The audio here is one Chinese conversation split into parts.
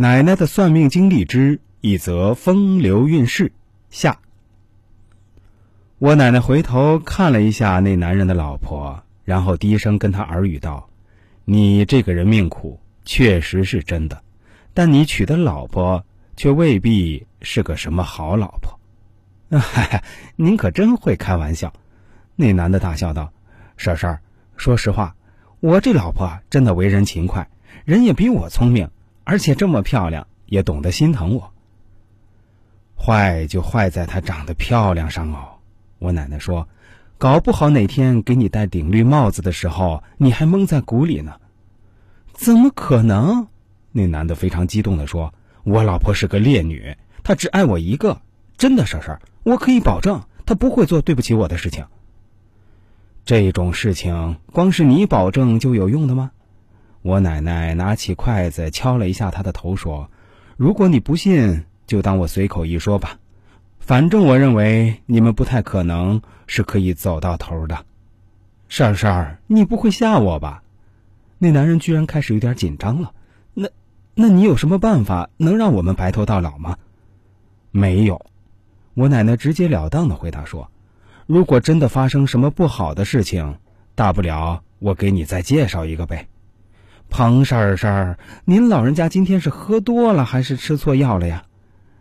奶奶的算命经历之一则风流韵事下。我奶奶回头看了一下那男人的老婆，然后低声跟他耳语道：“你这个人命苦，确实是真的，但你娶的老婆却未必是个什么好老婆。”哈，您可真会开玩笑。那男的大笑道：“婶婶，说实话，我这老婆真的为人勤快，人也比我聪明，而且这么漂亮，也懂得心疼我。坏就坏在她长得漂亮上哦。”我奶奶说：“搞不好哪天给你戴顶绿帽子的时候，你还蒙在鼓里呢。”怎么可能？那男的非常激动地说：“我老婆是个烈女，她只爱我一个，真的，婶婶，我可以保证，她不会做对不起我的事情。”这种事情光是你保证就有用的吗？我奶奶拿起筷子敲了一下他的头，说：“如果你不信，就当我随口一说吧。反正我认为你们不太可能是可以走到头的。”婶婶，你不会吓我吧？那男人居然开始有点紧张了。那，那你有什么办法能让我们白头到老吗？没有。我奶奶直截了当的回答说。如果真的发生什么不好的事情，大不了我给你再介绍一个呗。彭婶婶，您老人家今天是喝多了还是吃错药了呀？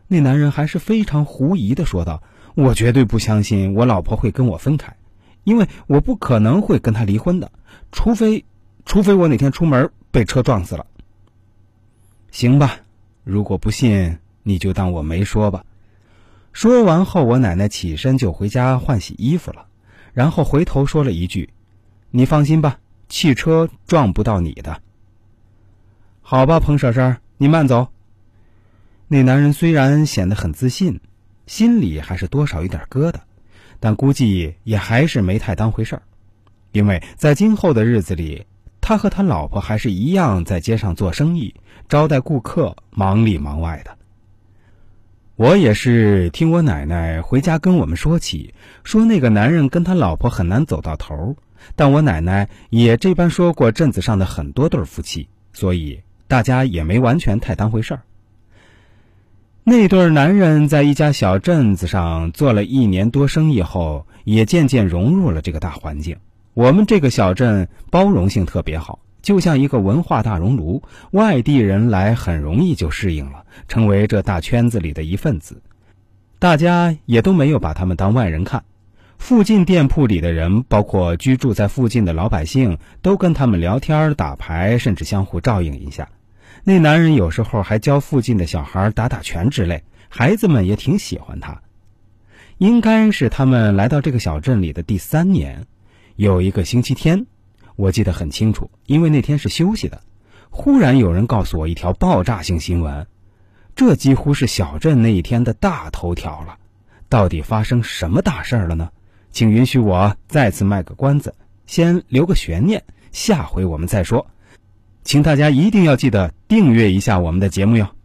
那男人还是非常狐疑的说道：“我绝对不相信我老婆会跟我分开，因为我不可能会跟她离婚的，除非，除非我哪天出门被车撞死了。”行吧，如果不信，你就当我没说吧。说完后，我奶奶起身就回家换洗衣服了，然后回头说了一句：“你放心吧，汽车撞不到你的。”好吧，彭婶婶，你慢走。那男人虽然显得很自信，心里还是多少有点疙瘩，但估计也还是没太当回事儿，因为在今后的日子里，他和他老婆还是一样在街上做生意，招待顾客，忙里忙外的。我也是听我奶奶回家跟我们说起，说那个男人跟他老婆很难走到头。但我奶奶也这般说过镇子上的很多对夫妻，所以大家也没完全太当回事儿。那对男人在一家小镇子上做了一年多生意后，也渐渐融入了这个大环境。我们这个小镇包容性特别好。就像一个文化大熔炉，外地人来很容易就适应了，成为这大圈子里的一份子。大家也都没有把他们当外人看。附近店铺里的人，包括居住在附近的老百姓，都跟他们聊天、打牌，甚至相互照应一下。那男人有时候还教附近的小孩打打拳之类，孩子们也挺喜欢他。应该是他们来到这个小镇里的第三年，有一个星期天。我记得很清楚，因为那天是休息的。忽然有人告诉我一条爆炸性新闻，这几乎是小镇那一天的大头条了。到底发生什么大事儿了呢？请允许我再次卖个关子，先留个悬念，下回我们再说。请大家一定要记得订阅一下我们的节目哟。